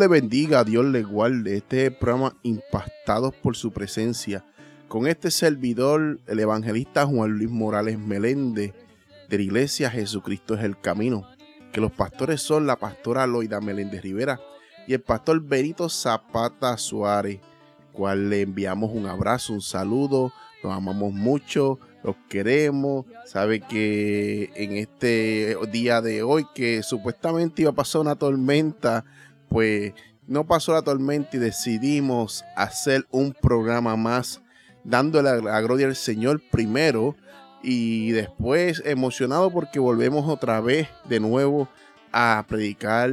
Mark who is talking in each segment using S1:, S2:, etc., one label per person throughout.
S1: le bendiga, Dios le guarde. Este programa impactados por su presencia. Con este servidor, el evangelista Juan Luis Morales Meléndez, de la iglesia Jesucristo es el camino. Que los pastores son la pastora Loida Meléndez Rivera y el pastor Benito Zapata Suárez, cual le enviamos un abrazo, un saludo, nos amamos mucho, los queremos. Sabe que en este día de hoy, que supuestamente iba a pasar una tormenta, pues no pasó la tormenta y decidimos hacer un programa más dándole la gloria al Señor primero y después emocionado porque volvemos otra vez de nuevo a predicar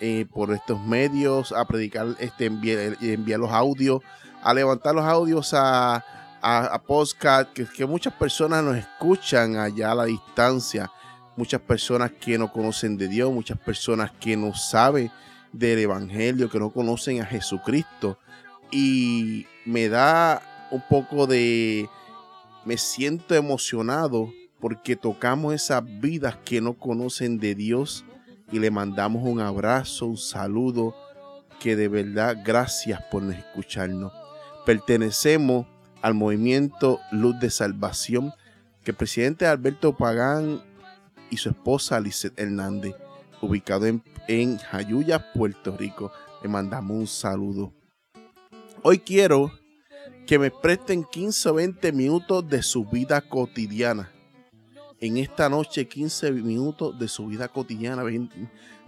S1: eh, por estos medios, a predicar, este, enviar, los audios, a levantar los audios a, a, podcast, que, que, muchas personas nos escuchan allá a la distancia, muchas personas que no conocen de Dios, muchas personas que no saben del Evangelio, que no conocen a Jesucristo. Y me da un poco de... Me siento emocionado porque tocamos esas vidas que no conocen de Dios y le mandamos un abrazo, un saludo, que de verdad gracias por escucharnos. Pertenecemos al movimiento Luz de Salvación que el presidente Alberto Pagán y su esposa Lizeth Hernández, ubicado en, en Jayuya, Puerto Rico, le mandamos un saludo. Hoy quiero que me presten 15 o 20 minutos de su vida cotidiana. En esta noche, 15 minutos de su vida cotidiana,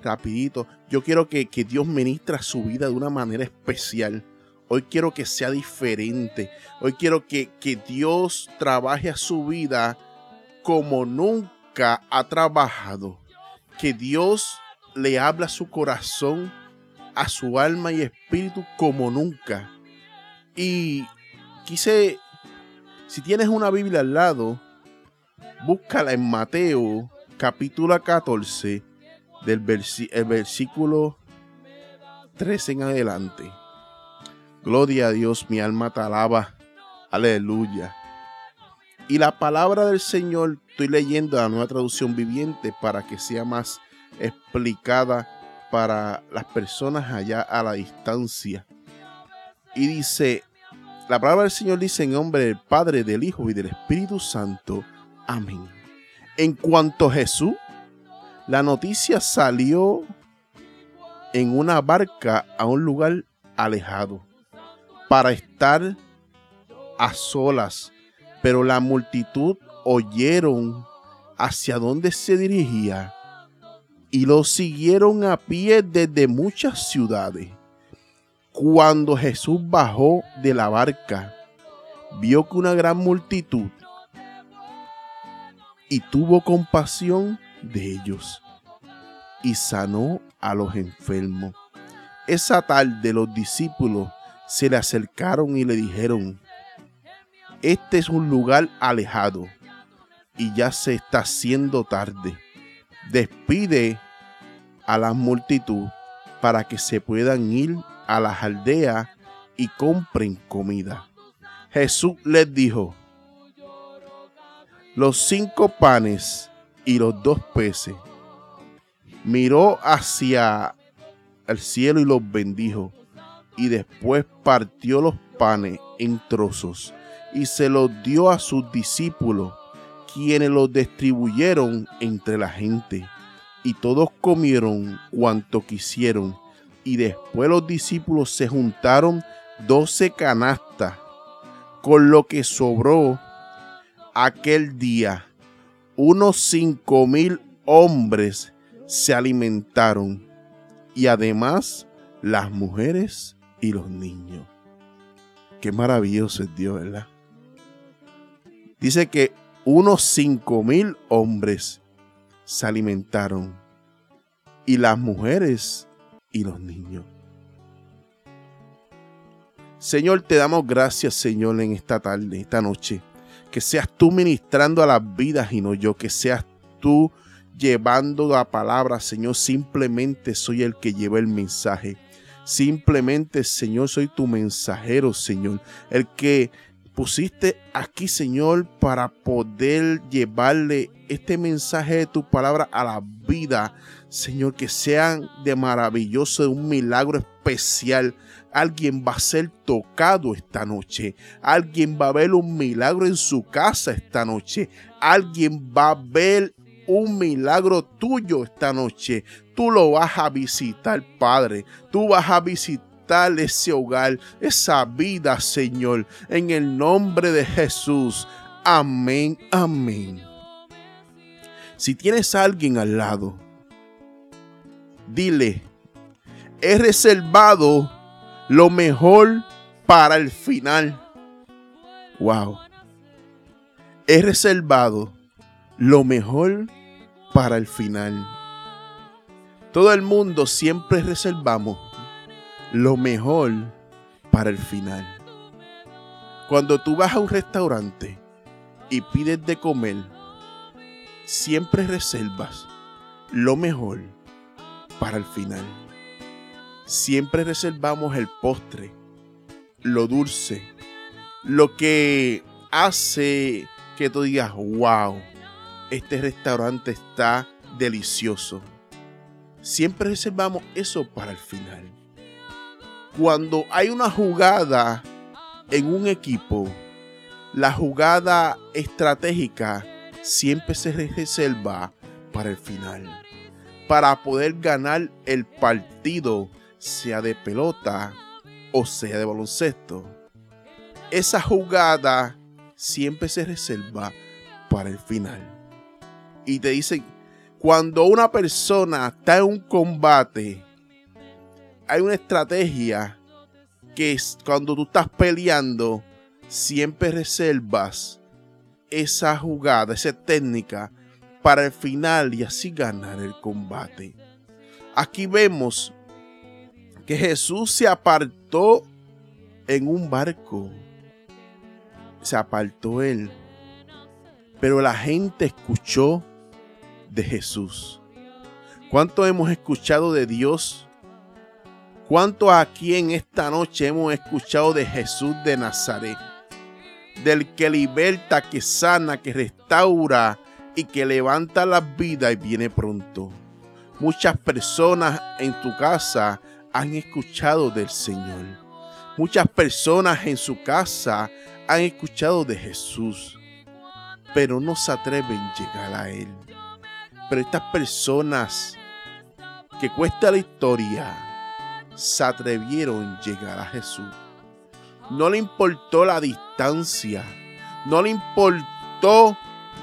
S1: rapidito. Yo quiero que, que Dios ministra su vida de una manera especial Hoy quiero que sea diferente. Hoy quiero que, que Dios trabaje a su vida como nunca ha trabajado. Que Dios le habla a su corazón, a su alma y espíritu como nunca. Y quise, si tienes una Biblia al lado, búscala en Mateo capítulo 14 del versículo 13 en adelante. Gloria a Dios, mi alma te alaba. Aleluya. Y la palabra del Señor, estoy leyendo la nueva traducción viviente para que sea más explicada para las personas allá a la distancia. Y dice, la palabra del Señor dice en nombre del Padre, del Hijo y del Espíritu Santo. Amén. En cuanto a Jesús, la noticia salió en una barca a un lugar alejado para estar a solas, pero la multitud oyeron hacia dónde se dirigía y lo siguieron a pie desde muchas ciudades. Cuando Jesús bajó de la barca, vio que una gran multitud y tuvo compasión de ellos y sanó a los enfermos. Esa tarde los discípulos se le acercaron y le dijeron, este es un lugar alejado y ya se está haciendo tarde. Despide a la multitud para que se puedan ir a las aldeas y compren comida. Jesús les dijo, los cinco panes y los dos peces. Miró hacia el cielo y los bendijo y después partió los panes en trozos y se los dio a sus discípulos, quienes los distribuyeron entre la gente. Y todos comieron cuanto quisieron. Y después los discípulos se juntaron doce canastas, con lo que sobró aquel día. Unos cinco mil hombres se alimentaron y además las mujeres y los niños. Qué maravilloso es Dios, ¿verdad? Dice que unos cinco mil hombres se alimentaron y las mujeres y los niños. Señor, te damos gracias, Señor, en esta tarde, esta noche. Que seas tú ministrando a las vidas y no yo, que seas tú llevando la palabra, Señor. Simplemente soy el que lleva el mensaje. Simplemente, Señor, soy tu mensajero, Señor. El que pusiste aquí, Señor, para poder llevarle este mensaje de tu palabra a la vida, Señor, que sean de maravilloso, de un milagro especial. Alguien va a ser tocado esta noche. Alguien va a ver un milagro en su casa esta noche. Alguien va a ver un milagro tuyo esta noche. Tú lo vas a visitar, Padre. Tú vas a visitar ese hogar, esa vida, Señor, en el nombre de Jesús. Amén, amén. Si tienes a alguien al lado, dile, he reservado lo mejor para el final. Wow. He reservado lo mejor para el final. Todo el mundo siempre reservamos lo mejor para el final. Cuando tú vas a un restaurante y pides de comer, siempre reservas lo mejor para el final. Siempre reservamos el postre, lo dulce, lo que hace que tú digas, wow, este restaurante está delicioso. Siempre reservamos eso para el final cuando hay una jugada en un equipo, la jugada estratégica siempre se reserva para el final. Para poder ganar el partido, sea de pelota o sea de baloncesto. Esa jugada siempre se reserva para el final. Y te dicen, cuando una persona está en un combate, hay una estrategia que es cuando tú estás peleando, siempre reservas esa jugada, esa técnica para el final y así ganar el combate. Aquí vemos que Jesús se apartó en un barco. Se apartó él. Pero la gente escuchó de Jesús. ¿Cuánto hemos escuchado de Dios? ¿Cuánto aquí en esta noche hemos escuchado de Jesús de Nazaret? Del que liberta, que sana, que restaura y que levanta la vida y viene pronto. Muchas personas en tu casa han escuchado del Señor. Muchas personas en su casa han escuchado de Jesús, pero no se atreven a llegar a Él. Pero estas personas que cuesta la historia, se atrevieron a llegar a Jesús. No le importó la distancia, no le importó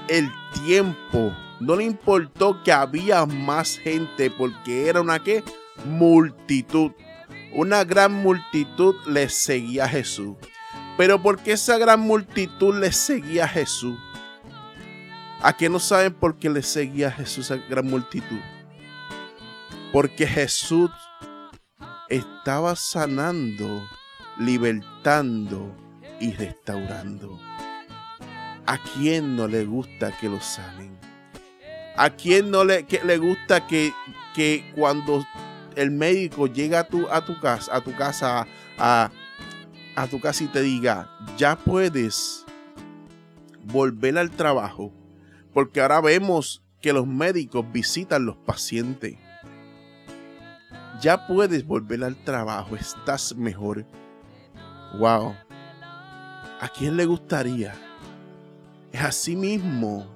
S1: el tiempo, no le importó que había más gente porque era una ¿qué? multitud. Una gran multitud le seguía a Jesús. Pero ¿por qué esa gran multitud le seguía a Jesús? ¿A qué no saben por qué le seguía a Jesús esa gran multitud? Porque Jesús estaba sanando, libertando y restaurando. ¿A quién no le gusta que lo sanen? ¿A quién no le, le gusta que, que, cuando el médico llega a tu, a tu casa, a tu casa, a tu casa y te diga, ya puedes volver al trabajo? Porque ahora vemos que los médicos visitan los pacientes ya puedes volver al trabajo, estás mejor. Wow. ¿A quién le gustaría? Es así mismo.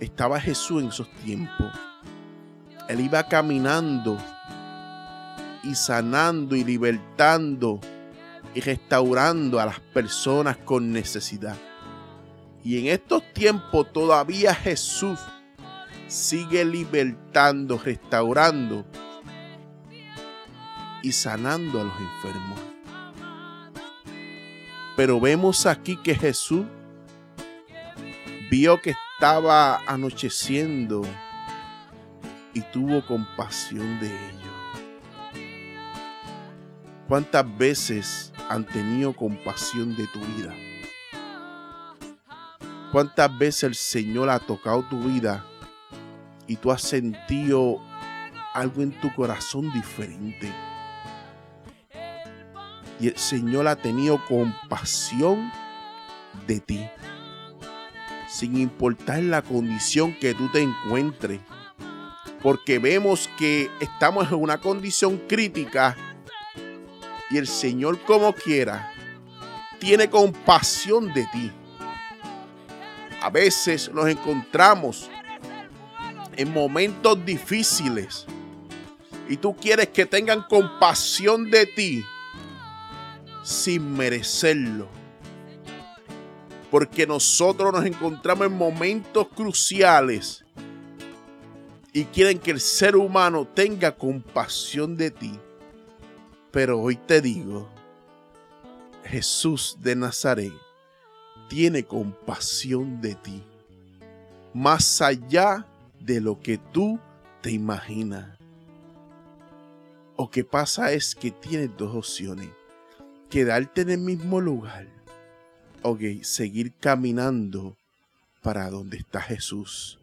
S1: Estaba Jesús en esos tiempos. Él iba caminando y sanando y libertando y restaurando a las personas con necesidad. Y en estos tiempos todavía Jesús sigue libertando, restaurando y sanando a los enfermos. Pero vemos aquí que Jesús vio que estaba anocheciendo y tuvo compasión de ellos. ¿Cuántas veces han tenido compasión de tu vida? ¿Cuántas veces el Señor ha tocado tu vida y tú has sentido algo en tu corazón diferente? Y el Señor ha tenido compasión de ti. Sin importar la condición que tú te encuentres. Porque vemos que estamos en una condición crítica y el Señor como quiera tiene compasión de ti. A veces nos encontramos en momentos difíciles y tú quieres que tengan compasión de ti sin merecerlo. Porque nosotros nos encontramos en momentos cruciales y quieren que el ser humano tenga compasión de ti. Pero hoy te digo, Jesús de Nazaret tiene compasión de ti, más allá de lo que tú te imaginas. O que pasa es que tienes dos opciones, quedarte en el mismo lugar o seguir caminando para donde está Jesús.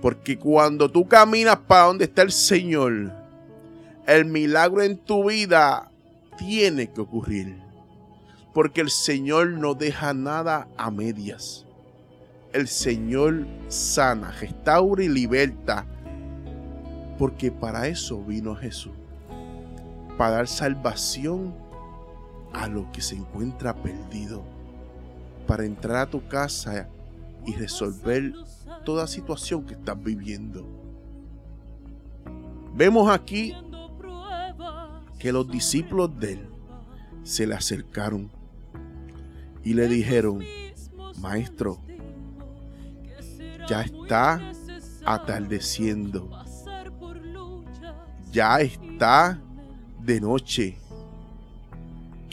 S1: Porque cuando tú caminas para donde está el Señor, el milagro en tu vida tiene que ocurrir porque el Señor no deja nada a medias. El Señor sana, restaura y liberta, porque para eso vino Jesús, para dar salvación a lo que se encuentra perdido, para entrar a tu casa y resolver toda situación que estás viviendo. Vemos aquí que los discípulos de él se le acercaron y le dijeron, maestro, ya está atardeciendo, ya está de noche,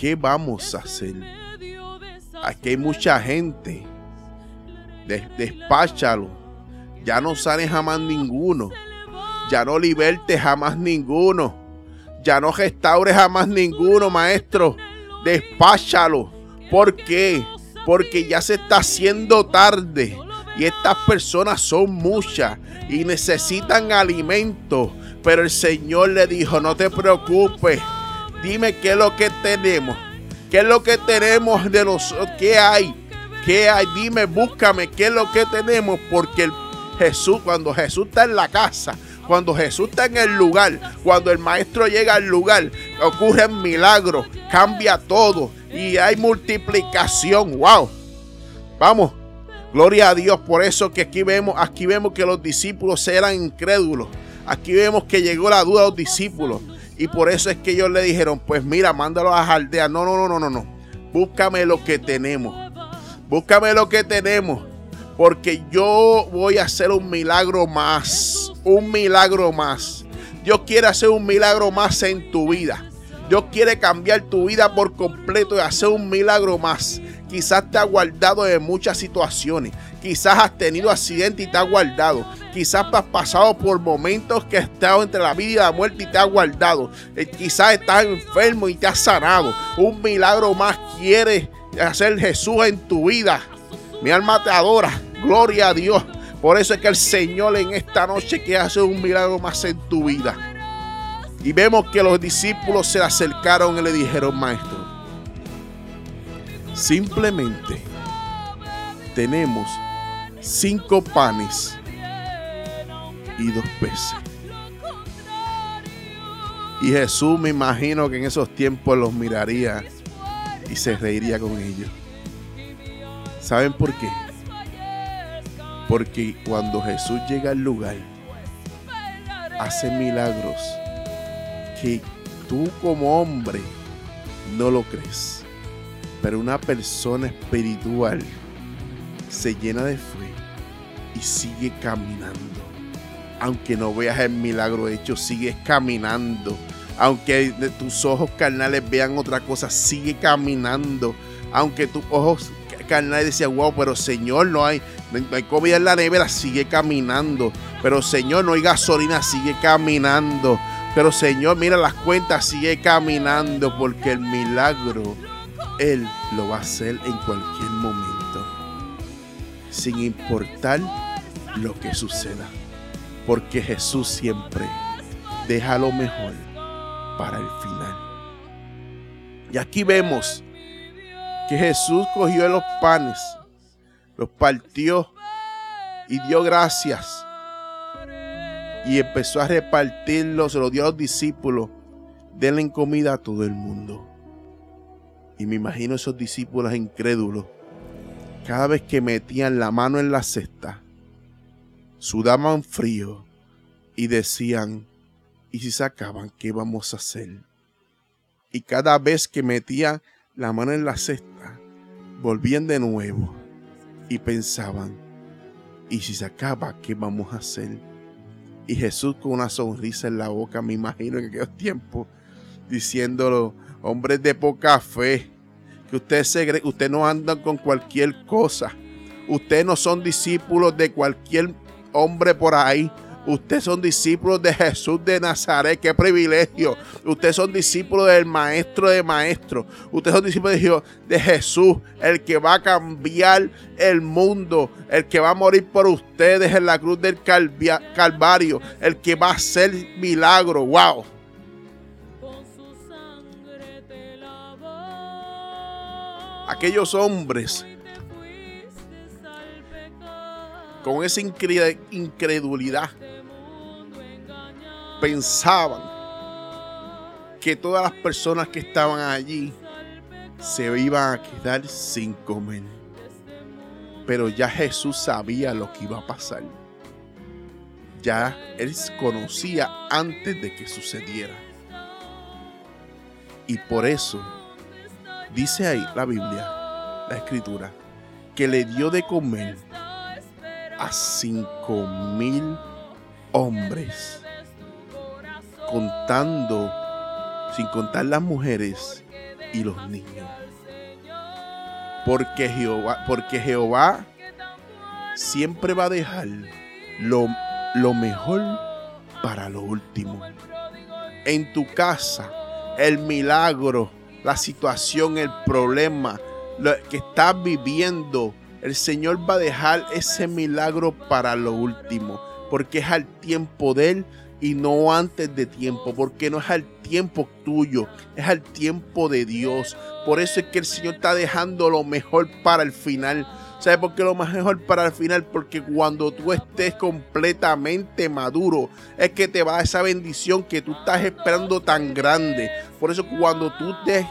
S1: ¿qué vamos a hacer? Aquí hay mucha gente, despáchalo, ya no sale jamás ninguno, ya no liberte jamás ninguno, ya no restaure jamás ninguno, maestro, despáchalo. ¿Por qué? Porque ya se está haciendo tarde. Y estas personas son muchas y necesitan alimento. Pero el Señor le dijo, no te preocupes, dime qué es lo que tenemos. ¿Qué es lo que tenemos de los qué hay? ¿Qué hay? Dime, búscame qué es lo que tenemos porque Jesús cuando Jesús está en la casa, cuando Jesús está en el lugar, cuando el maestro llega al lugar, ocurren milagros, cambia todo y hay multiplicación. Wow. Vamos. Gloria a Dios. Por eso que aquí vemos, aquí vemos que los discípulos eran incrédulos. Aquí vemos que llegó la duda a los discípulos. Y por eso es que ellos le dijeron, pues mira, mándalo a las aldeas. No, no, no, no, no, no. Búscame lo que tenemos. Búscame lo que tenemos. Porque yo voy a hacer un milagro más. Un milagro más. Dios quiere hacer un milagro más en tu vida. Dios quiere cambiar tu vida por completo y hacer un milagro más. Quizás te ha guardado de muchas situaciones. Quizás has tenido accidente y te ha guardado. Quizás has pasado por momentos que has estado entre la vida y la muerte y te ha guardado. Eh, quizás estás enfermo y te has sanado. Un milagro más quiere hacer Jesús en tu vida. Mi alma te adora. Gloria a Dios. Por eso es que el Señor en esta noche quiere hacer un milagro más en tu vida. Y vemos que los discípulos se acercaron y le dijeron, maestro, simplemente tenemos cinco panes y dos peces. Y Jesús me imagino que en esos tiempos los miraría y se reiría con ellos. ¿Saben por qué? Porque cuando Jesús llega al lugar, hace milagros que tú como hombre no lo crees. Pero una persona espiritual se llena de fe y sigue caminando. Aunque no veas el milagro hecho, sigues caminando. Aunque tus ojos carnales vean otra cosa, sigue caminando. Aunque tus ojos carnales decían, wow, pero Señor, no hay, no hay comida en la nevera, sigue caminando. Pero Señor, no hay gasolina, sigue caminando. Pero Señor, mira las cuentas, sigue caminando porque el milagro Él lo va a hacer en cualquier momento. Sin importar lo que suceda. Porque Jesús siempre deja lo mejor para el final. Y aquí vemos que Jesús cogió los panes, los partió y dio gracias. Y empezó a repartirlos, se los dio a los discípulos. Denle comida a todo el mundo. Y me imagino esos discípulos incrédulos, cada vez que metían la mano en la cesta, sudaban frío y decían, ¿y si se acaban, qué vamos a hacer? Y cada vez que metían la mano en la cesta, volvían de nuevo y pensaban, ¿y si se acaba, qué vamos a hacer? Y Jesús con una sonrisa en la boca, me imagino en aquellos tiempos, diciéndolo, hombres de poca fe, que ustedes, se, ustedes no andan con cualquier cosa, ustedes no son discípulos de cualquier hombre por ahí, Ustedes son discípulos de Jesús de Nazaret. Qué privilegio. Ustedes son discípulos del Maestro de Maestros. Ustedes son discípulos de Jesús, el que va a cambiar el mundo, el que va a morir por ustedes en la cruz del Calvario, el que va a hacer milagro. ¡Wow! Aquellos hombres con esa incredulidad pensaban que todas las personas que estaban allí se iban a quedar sin comer. Pero ya Jesús sabía lo que iba a pasar. Ya él conocía antes de que sucediera. Y por eso dice ahí la Biblia, la escritura, que le dio de comer a cinco mil hombres contando, sin contar las mujeres y los niños. Porque Jehová, porque Jehová siempre va a dejar lo, lo mejor para lo último. En tu casa, el milagro, la situación, el problema, lo que estás viviendo, el Señor va a dejar ese milagro para lo último, porque es al tiempo de Él y no antes de tiempo, porque no es al tiempo tuyo, es al tiempo de Dios. Por eso es que el Señor está dejando lo mejor para el final. ¿Sabe por qué lo mejor para el final? Porque cuando tú estés completamente maduro, es que te va esa bendición que tú estás esperando tan grande. Por eso cuando tú estés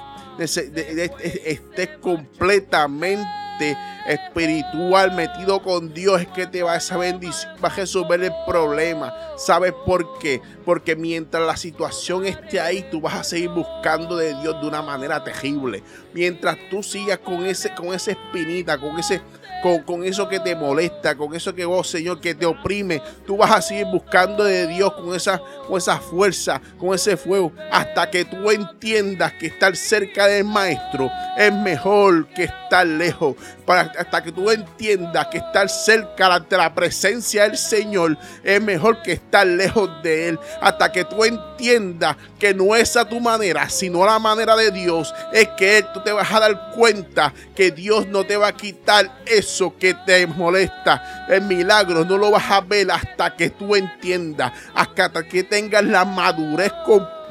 S1: completamente espiritual metido con Dios es que te va a esa bendición, va a resolver el problema. ¿Sabes por qué? Porque mientras la situación esté ahí, tú vas a seguir buscando de Dios de una manera terrible. Mientras tú sigas con ese, con esa espinita, con ese con, eso que te molesta, con eso que vos, oh, Señor, que te oprime. Tú vas a seguir buscando de Dios con esa, con esa fuerza, con ese fuego, hasta que tú entiendas que estar cerca del Maestro es mejor que estar lejos. Para, hasta que tú entiendas que estar cerca ante la presencia del Señor es mejor que estar lejos de Él. Hasta que tú entiendas que no es a tu manera, sino la manera de Dios. Es que Él, tú te vas a dar cuenta que Dios no te va a quitar eso que te molesta, el milagro, no lo vas a ver hasta que tú entiendas, hasta que tengas la madurez completa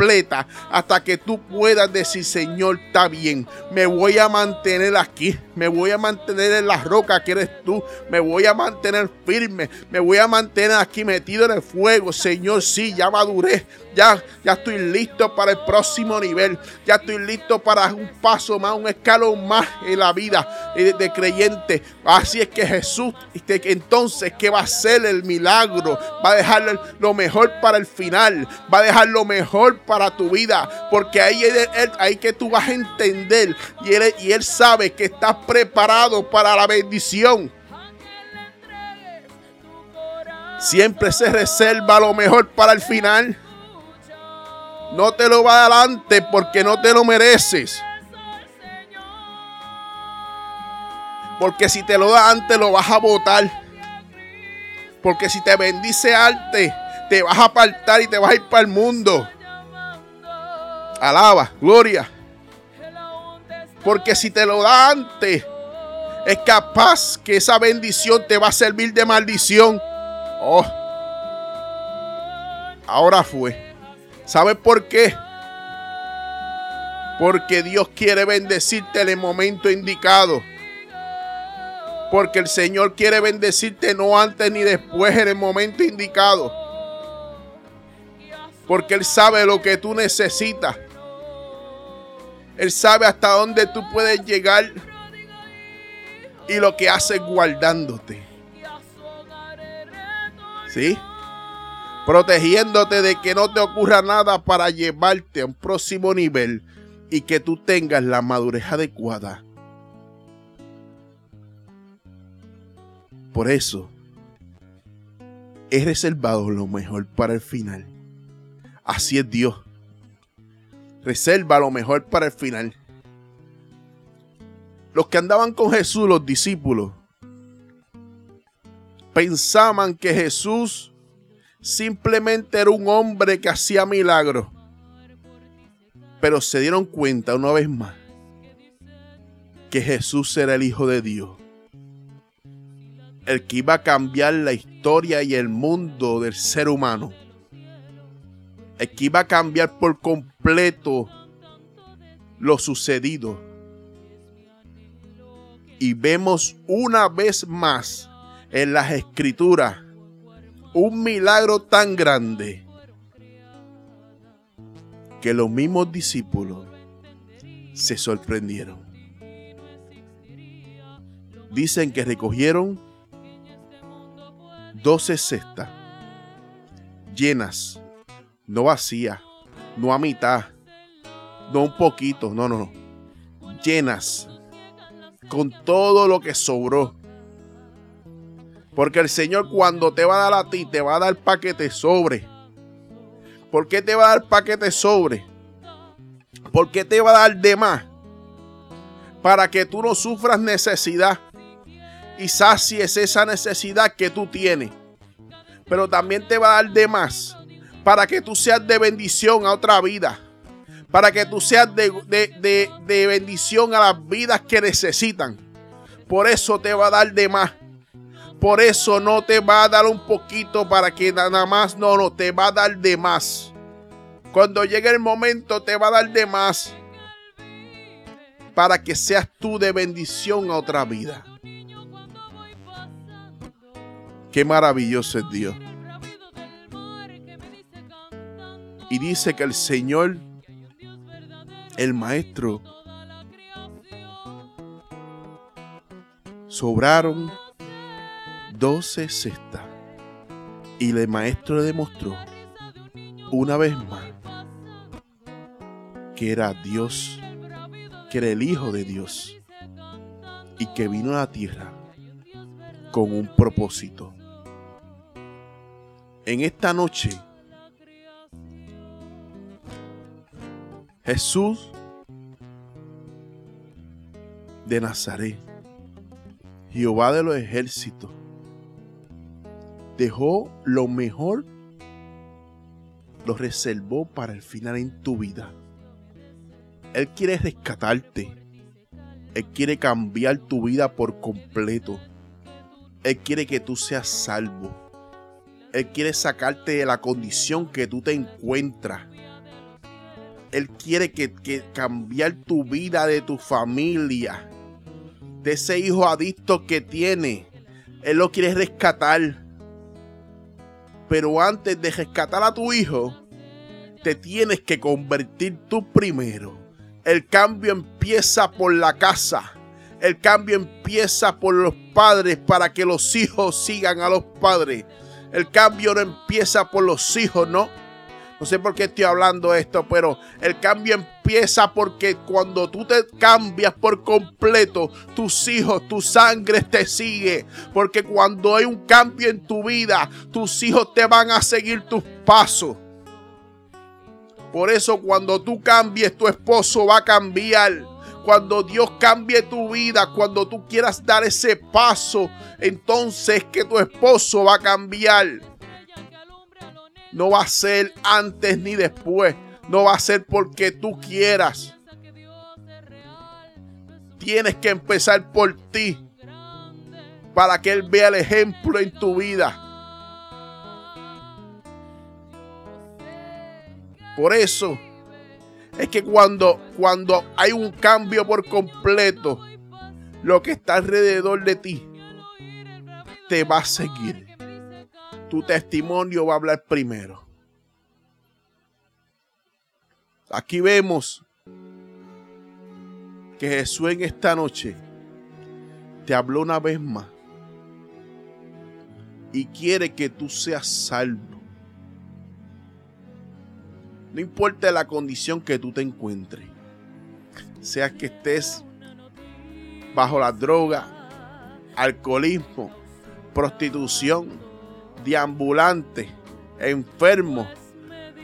S1: hasta que tú puedas decir, Señor, está bien, me voy a mantener aquí, me voy a mantener en la roca que eres tú, me voy a mantener firme, me voy a mantener aquí metido en el fuego, Señor, sí, ya maduré, ya, ya estoy listo para el próximo nivel, ya estoy listo para un paso más, un escalón más en la vida de, creyente. Así es que Jesús, este, entonces, ¿qué va a hacer el milagro? Va a dejar lo mejor para el final, va a dejar lo mejor para para tu vida, porque ahí, ahí que tú vas a entender y él, y él sabe que estás preparado para la bendición. Siempre se reserva lo mejor para el final. No te lo va adelante porque no te lo mereces. Porque si te lo da antes lo vas a votar. Porque si te bendice antes, te vas a apartar y te vas a ir para el mundo. Alaba, gloria. Porque si te lo da antes, es capaz que esa bendición te va a servir de maldición. Oh, ahora fue. ¿Sabes por qué? Porque Dios quiere bendecirte en el momento indicado. Porque el Señor quiere bendecirte no antes ni después en el momento indicado. Porque Él sabe lo que tú necesitas. Él sabe hasta dónde tú puedes llegar. Y lo que hace guardándote. ¿Sí? Protegiéndote de que no te ocurra nada para llevarte a un próximo nivel y que tú tengas la madurez adecuada. Por eso, he reservado lo mejor para el final. Así es Dios. Reserva lo mejor para el final. Los que andaban con Jesús, los discípulos, pensaban que Jesús simplemente era un hombre que hacía milagros. Pero se dieron cuenta una vez más que Jesús era el Hijo de Dios. El que iba a cambiar la historia y el mundo del ser humano. Que iba a cambiar por completo lo sucedido. Y vemos una vez más en las escrituras un milagro tan grande que los mismos discípulos se sorprendieron. Dicen que recogieron doce cestas llenas, no vacías, no a mitad, no un poquito, no, no, no, llenas, con todo lo que sobró. Porque el Señor cuando te va a dar a ti, te va a dar paquete sobre. ¿Por qué te va a dar paquete sobre? ¿Por qué te va a dar de más? Para que tú no sufras necesidad y sacies esa necesidad que tú tienes. Pero también te va a dar de más para que tú seas de bendición a otra vida. Para que tú seas de, de bendición a las vidas que necesitan. Por eso te va a dar de más. Por eso no te va a dar un poquito para que nada más, no, no, te va a dar de más. Cuando llegue el momento te va a dar de más para que seas tú de bendición a otra vida. Qué maravilloso es Dios. Y dice que el Señor, el Maestro, sobraron doce cestas. Y el maestro le demostró una vez más que era Dios, que era el Hijo de Dios y que vino a la tierra con un propósito. En esta noche, Jesús de Nazaret, Jehová de los ejércitos, dejó lo mejor, lo reservó para el final en tu vida. Él quiere rescatarte. Él quiere cambiar tu vida por completo. Él quiere que tú seas salvo. Él quiere sacarte de la condición que tú te encuentras. Él quiere que, que cambiar tu vida de tu familia. De ese hijo adicto que tiene. Él lo quiere rescatar. Pero antes de rescatar a tu hijo, te tienes que convertir tú primero. El cambio empieza por la casa. El cambio empieza por los padres para que los hijos sigan a los padres. El cambio no empieza por los hijos, ¿no? No sé por qué estoy hablando esto, pero el cambio empieza porque cuando tú te cambias por completo, tus hijos, tu sangre te sigue. Porque cuando hay un cambio en tu vida, tus hijos te van a seguir tus pasos. Por eso cuando tú cambies, tu esposo va a cambiar. Cuando Dios cambie tu vida, cuando tú quieras dar ese paso, entonces que tu esposo va a cambiar. No va a ser antes ni después. No va a ser porque tú quieras. Tienes que empezar por ti. Para que Él vea el ejemplo en tu vida. Por eso es que cuando, cuando hay un cambio por completo, lo que está alrededor de ti te va a seguir. Tu testimonio va a hablar primero. Aquí vemos que Jesús en esta noche te habló una vez más y quiere que tú seas salvo. No importa la condición que tú te encuentres, sea que estés bajo la droga, alcoholismo, prostitución, deambulante, enfermo,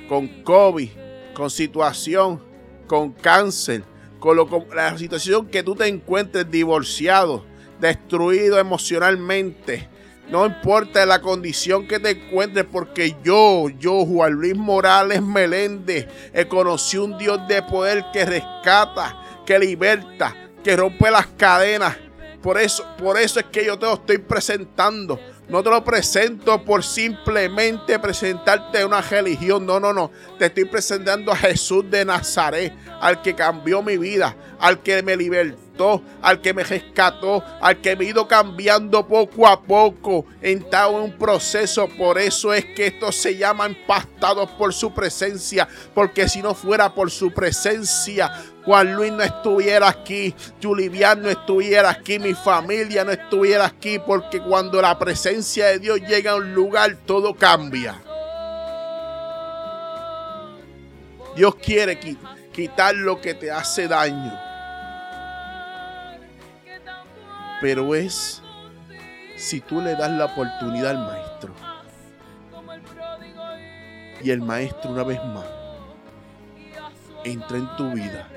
S1: con COVID, con situación, con cáncer, con, la situación que tú te encuentres divorciado, destruido emocionalmente. No importa la condición que te encuentres, porque yo, yo, Juan Luis Morales Meléndez, he conocido un Dios de poder que rescata, que liberta, que rompe las cadenas. Por eso, por eso es que yo te lo estoy presentando. No te lo presento por simplemente presentarte una religión. No, no, no. Te estoy presentando a Jesús de Nazaret, al que cambió mi vida, al que me libertó, al que me rescató, al que me ha ido cambiando poco a poco. Entrado en un proceso. Por eso es que estos se llaman pastados por su presencia. Porque si no fuera por su presencia, Juan Luis no estuviera aquí, Julián no estuviera aquí, mi familia no estuviera aquí, porque cuando la presencia de Dios llega a un lugar, todo cambia. Dios quiere quitar lo que te hace daño. Pero es si tú le das la oportunidad al maestro. Y el maestro una vez más entra en tu vida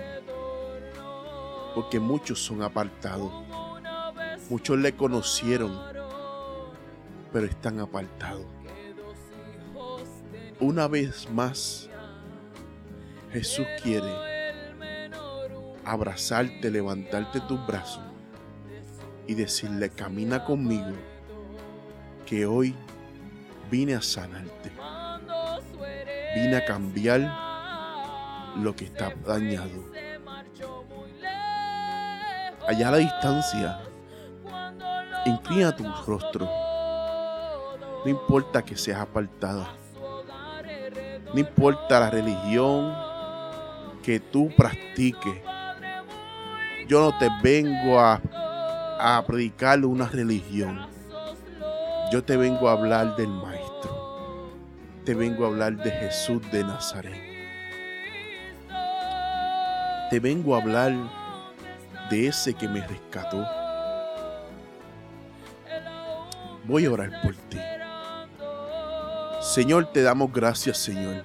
S1: porque muchos son apartados. Muchos le conocieron, pero están apartados. Una vez más, Jesús quiere abrazarte, levantarte tus brazos y decirle, camina conmigo, que hoy vine a sanarte. Vine a cambiar lo que está dañado allá a la distancia, inclina tu rostro. No importa que seas apartada. No importa la religión que tú practiques. Yo no te vengo a, a predicar una religión. Yo te vengo a hablar del Maestro. Te vengo a hablar de Jesús de Nazaret. Te vengo a hablar de ese que me rescató. Voy a orar por ti. Señor, te damos gracias, Señor.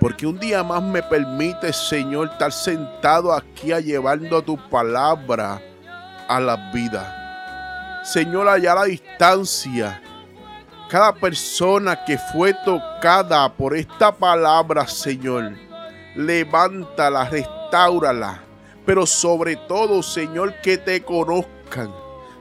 S1: Porque un día más me permite, Señor, estar sentado aquí a llevando tu palabra a la vida. Señor, allá a la distancia, cada persona que fue tocada por esta palabra, Señor, levántala, restaurala pero sobre todo, Señor, que te conozcan,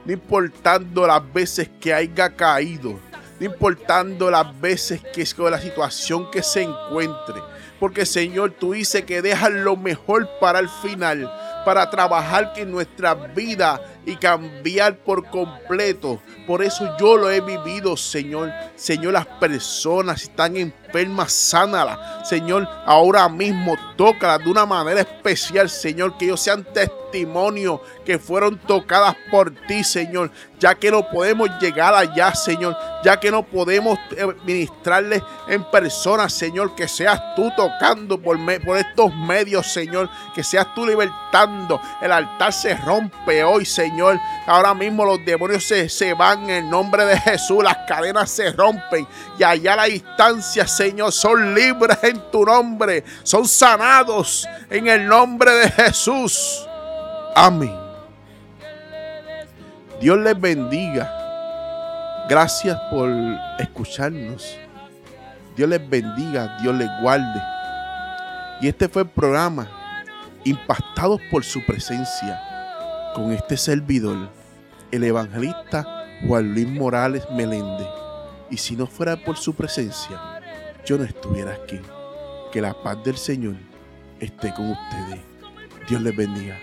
S1: no importando las veces que haya caído, no importando las veces que es la situación que se encuentre, porque Señor, tú dices que dejas lo mejor para el final, para trabajar en nuestra vida y cambiar por completo. Por eso yo lo he vivido, Señor. Señor, las personas están enfermas, sánalas. Señor, ahora mismo tócalas de una manera especial, Señor, que ellos sean testimonio que fueron tocadas por ti, Señor. Ya que no podemos llegar allá, Señor. Ya que no podemos eh, ministrarles en persona, Señor. Que seas tú tocando por, por estos medios, Señor. Que seas tú libertando. El altar se rompe hoy, Señor. Señor. Ahora mismo los demonios se, van en el nombre de Jesús. Las cadenas se rompen. Y allá a la distancia, Señor, son libres en tu nombre. Son sanados en el nombre de Jesús. Amén. Dios les bendiga. Gracias por escucharnos. Dios les bendiga, Dios les guarde. Y este fue el programa, impactados por su presencia con este servidor, el evangelista Juan Luis Morales Meléndez. Y si no fuera por su presencia, yo no estuviera aquí. Que la paz del Señor esté con ustedes. Dios les bendiga.